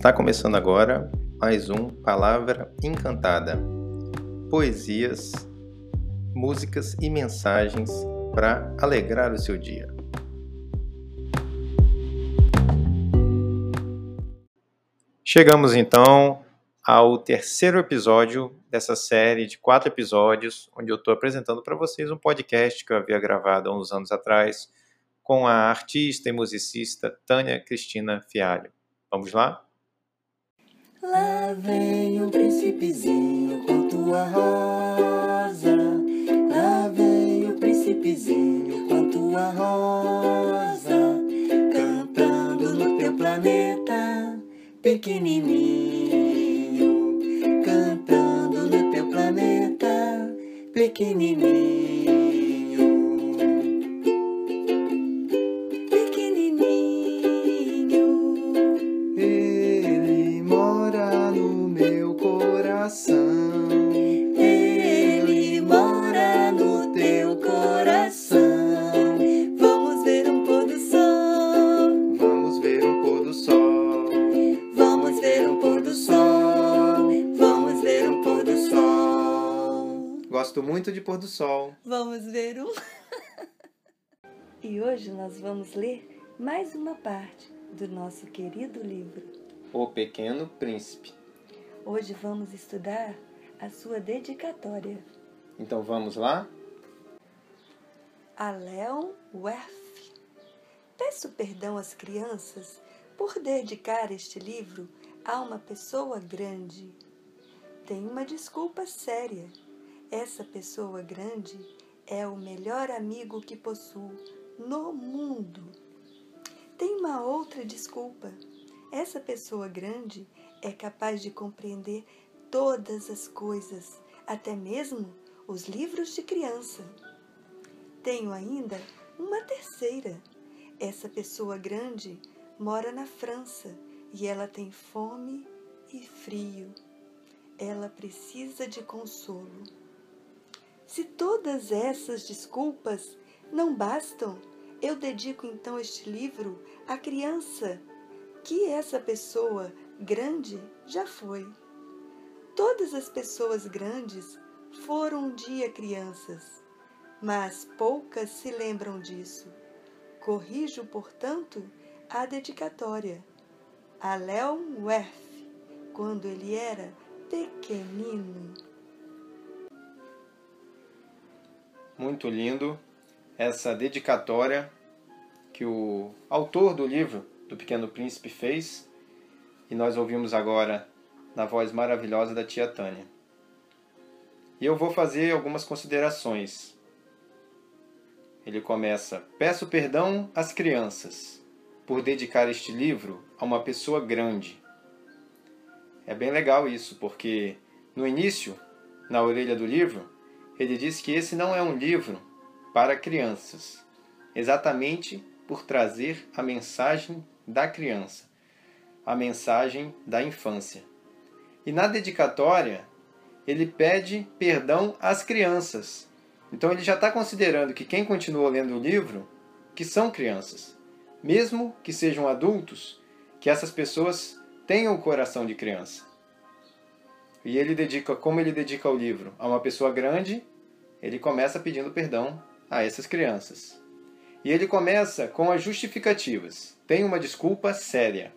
Está começando agora mais um Palavra Encantada. Poesias, músicas e mensagens para alegrar o seu dia. Chegamos então ao terceiro episódio dessa série de quatro episódios, onde eu estou apresentando para vocês um podcast que eu havia gravado há uns anos atrás com a artista e musicista Tânia Cristina Fialho. Vamos lá? Lá vem o príncipezinho com tua rosa. Lá vem o príncipezinho com tua rosa. Gosto muito de pôr do sol. Vamos ver um. e hoje nós vamos ler mais uma parte do nosso querido livro O Pequeno Príncipe. Hoje vamos estudar a sua dedicatória. Então vamos lá? A Leon Werf. Peço perdão às crianças por dedicar este livro a uma pessoa grande. Tenho uma desculpa séria essa pessoa grande é o melhor amigo que possuo no mundo. Tem uma outra desculpa. Essa pessoa grande é capaz de compreender todas as coisas, até mesmo os livros de criança. Tenho ainda uma terceira. Essa pessoa grande mora na França e ela tem fome e frio. Ela precisa de consolo. Se todas essas desculpas não bastam, eu dedico então este livro à criança que essa pessoa grande já foi. Todas as pessoas grandes foram um dia crianças, mas poucas se lembram disso. Corrijo, portanto, a dedicatória a Léo Werf, quando ele era pequenino. Muito lindo essa dedicatória que o autor do livro do Pequeno Príncipe fez e nós ouvimos agora na voz maravilhosa da tia Tânia. E eu vou fazer algumas considerações. Ele começa: Peço perdão às crianças por dedicar este livro a uma pessoa grande. É bem legal isso, porque no início, na orelha do livro, ele diz que esse não é um livro para crianças, exatamente por trazer a mensagem da criança, a mensagem da infância. E na dedicatória, ele pede perdão às crianças. Então ele já está considerando que quem continua lendo o livro, que são crianças. Mesmo que sejam adultos, que essas pessoas tenham o coração de criança. E ele dedica, como ele dedica o livro? A uma pessoa grande ele começa pedindo perdão a essas crianças. E ele começa com as justificativas. Tem uma desculpa séria.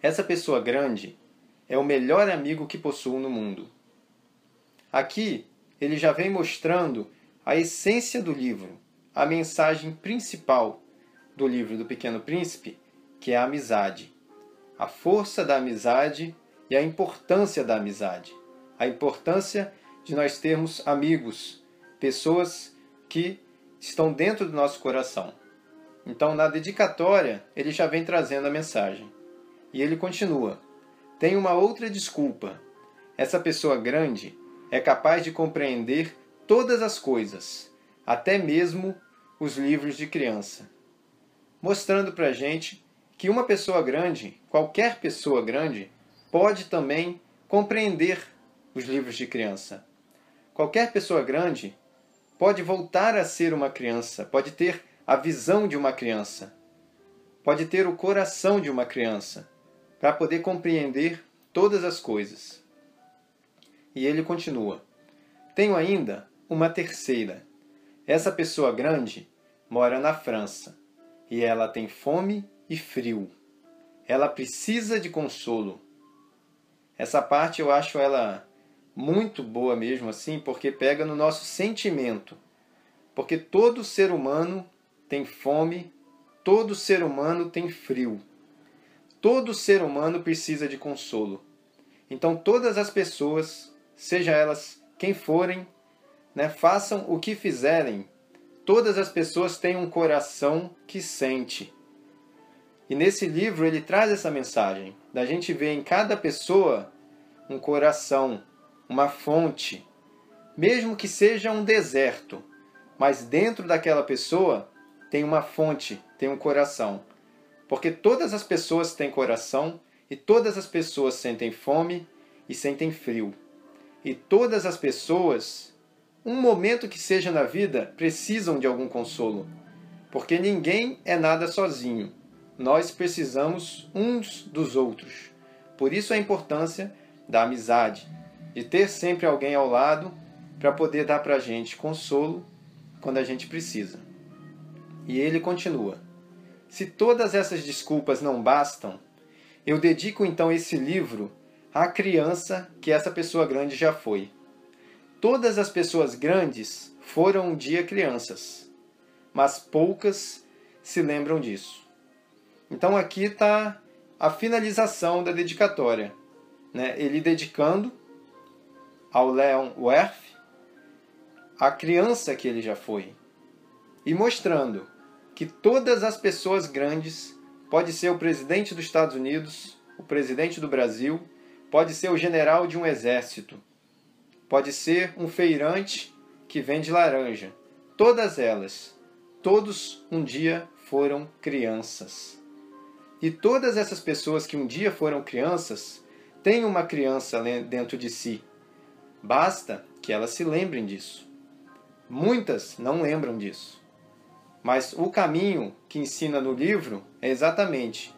Essa pessoa grande é o melhor amigo que possuo no mundo. Aqui, ele já vem mostrando a essência do livro, a mensagem principal do livro do Pequeno Príncipe, que é a amizade. A força da amizade e a importância da amizade. A importância de nós termos amigos, pessoas que estão dentro do nosso coração. Então, na dedicatória, ele já vem trazendo a mensagem. E ele continua: Tem uma outra desculpa. Essa pessoa grande é capaz de compreender todas as coisas, até mesmo os livros de criança. Mostrando para a gente que uma pessoa grande, qualquer pessoa grande, pode também compreender os livros de criança. Qualquer pessoa grande pode voltar a ser uma criança, pode ter a visão de uma criança, pode ter o coração de uma criança, para poder compreender todas as coisas. E ele continua: Tenho ainda uma terceira. Essa pessoa grande mora na França e ela tem fome e frio. Ela precisa de consolo. Essa parte eu acho ela muito boa mesmo assim, porque pega no nosso sentimento. Porque todo ser humano tem fome, todo ser humano tem frio. Todo ser humano precisa de consolo. Então todas as pessoas, seja elas quem forem, né, façam o que fizerem, todas as pessoas têm um coração que sente. E nesse livro ele traz essa mensagem, da gente ver em cada pessoa um coração, uma fonte, mesmo que seja um deserto, mas dentro daquela pessoa tem uma fonte, tem um coração. Porque todas as pessoas têm coração e todas as pessoas sentem fome e sentem frio. E todas as pessoas, um momento que seja na vida, precisam de algum consolo. Porque ninguém é nada sozinho. Nós precisamos uns dos outros. Por isso a importância da amizade, de ter sempre alguém ao lado para poder dar para a gente consolo quando a gente precisa. E ele continua: Se todas essas desculpas não bastam, eu dedico então esse livro à criança que essa pessoa grande já foi. Todas as pessoas grandes foram um dia crianças, mas poucas se lembram disso. Então aqui está a finalização da dedicatória. Né? Ele dedicando ao Leon Werth a criança que ele já foi e mostrando que todas as pessoas grandes, pode ser o presidente dos Estados Unidos, o presidente do Brasil, pode ser o general de um exército, pode ser um feirante que vende laranja. Todas elas, todos um dia foram crianças. E todas essas pessoas que um dia foram crianças têm uma criança dentro de si. Basta que elas se lembrem disso. Muitas não lembram disso. Mas o caminho que ensina no livro é exatamente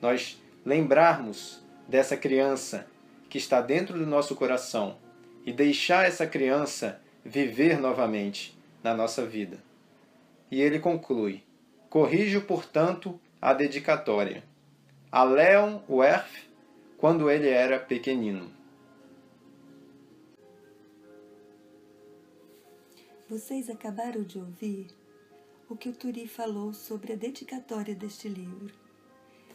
nós lembrarmos dessa criança que está dentro do nosso coração e deixar essa criança viver novamente na nossa vida. E ele conclui: Corrijo, portanto, a dedicatória. A Leon Werth, quando ele era pequenino. Vocês acabaram de ouvir o que o Turi falou sobre a dedicatória deste livro.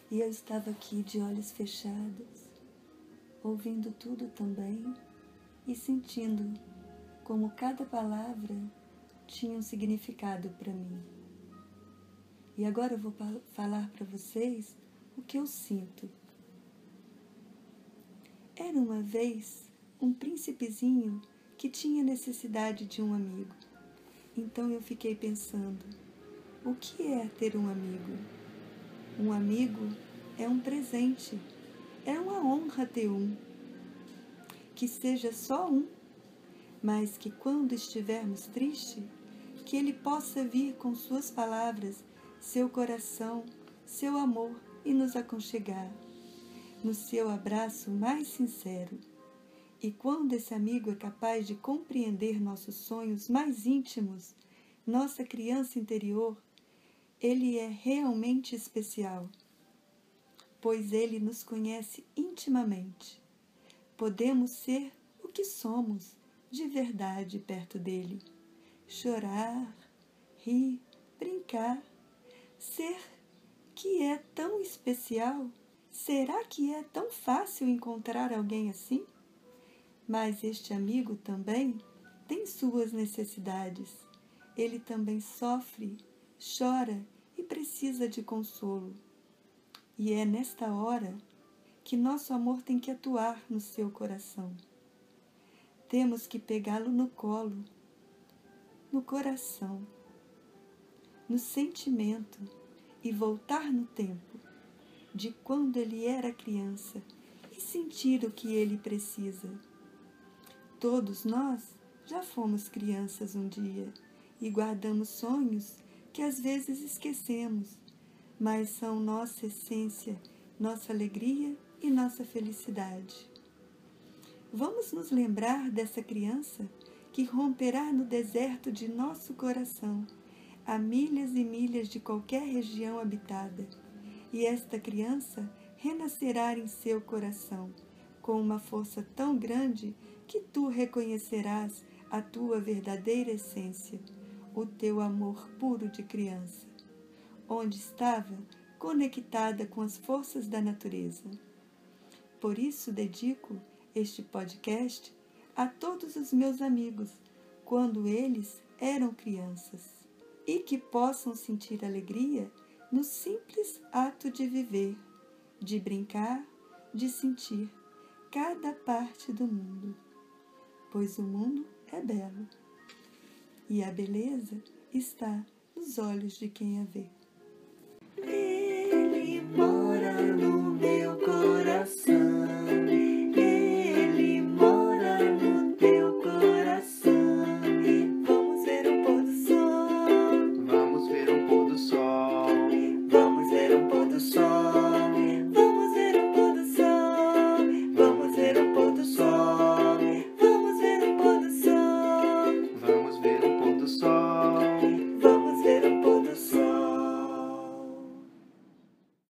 E eu estava aqui de olhos fechados, ouvindo tudo também e sentindo como cada palavra tinha um significado para mim. E agora eu vou falar para vocês o que eu sinto. Era uma vez um príncipezinho que tinha necessidade de um amigo. Então eu fiquei pensando, o que é ter um amigo? Um amigo é um presente, é uma honra ter um. Que seja só um, mas que quando estivermos tristes, que ele possa vir com suas palavras, seu coração, seu amor e nos aconchegar no seu abraço mais sincero. E quando esse amigo é capaz de compreender nossos sonhos mais íntimos, nossa criança interior, ele é realmente especial, pois ele nos conhece intimamente. Podemos ser o que somos de verdade perto dele. Chorar, rir, brincar, ser que é tão especial. Será que é tão fácil encontrar alguém assim? Mas este amigo também tem suas necessidades. Ele também sofre chora e precisa de consolo. E é nesta hora que nosso amor tem que atuar no seu coração. Temos que pegá-lo no colo, no coração, no sentimento e voltar no tempo de quando ele era criança e sentir o que ele precisa. Todos nós já fomos crianças um dia e guardamos sonhos que às vezes esquecemos, mas são nossa essência, nossa alegria e nossa felicidade. Vamos nos lembrar dessa criança que romperá no deserto de nosso coração, a milhas e milhas de qualquer região habitada, e esta criança renascerá em seu coração, com uma força tão grande que tu reconhecerás a tua verdadeira essência, o teu amor puro de criança, onde estava conectada com as forças da natureza. Por isso dedico este podcast a todos os meus amigos quando eles eram crianças e que possam sentir alegria no simples ato de viver, de brincar, de sentir cada parte do mundo, pois o mundo é belo e a beleza está nos olhos de quem a vê. Ele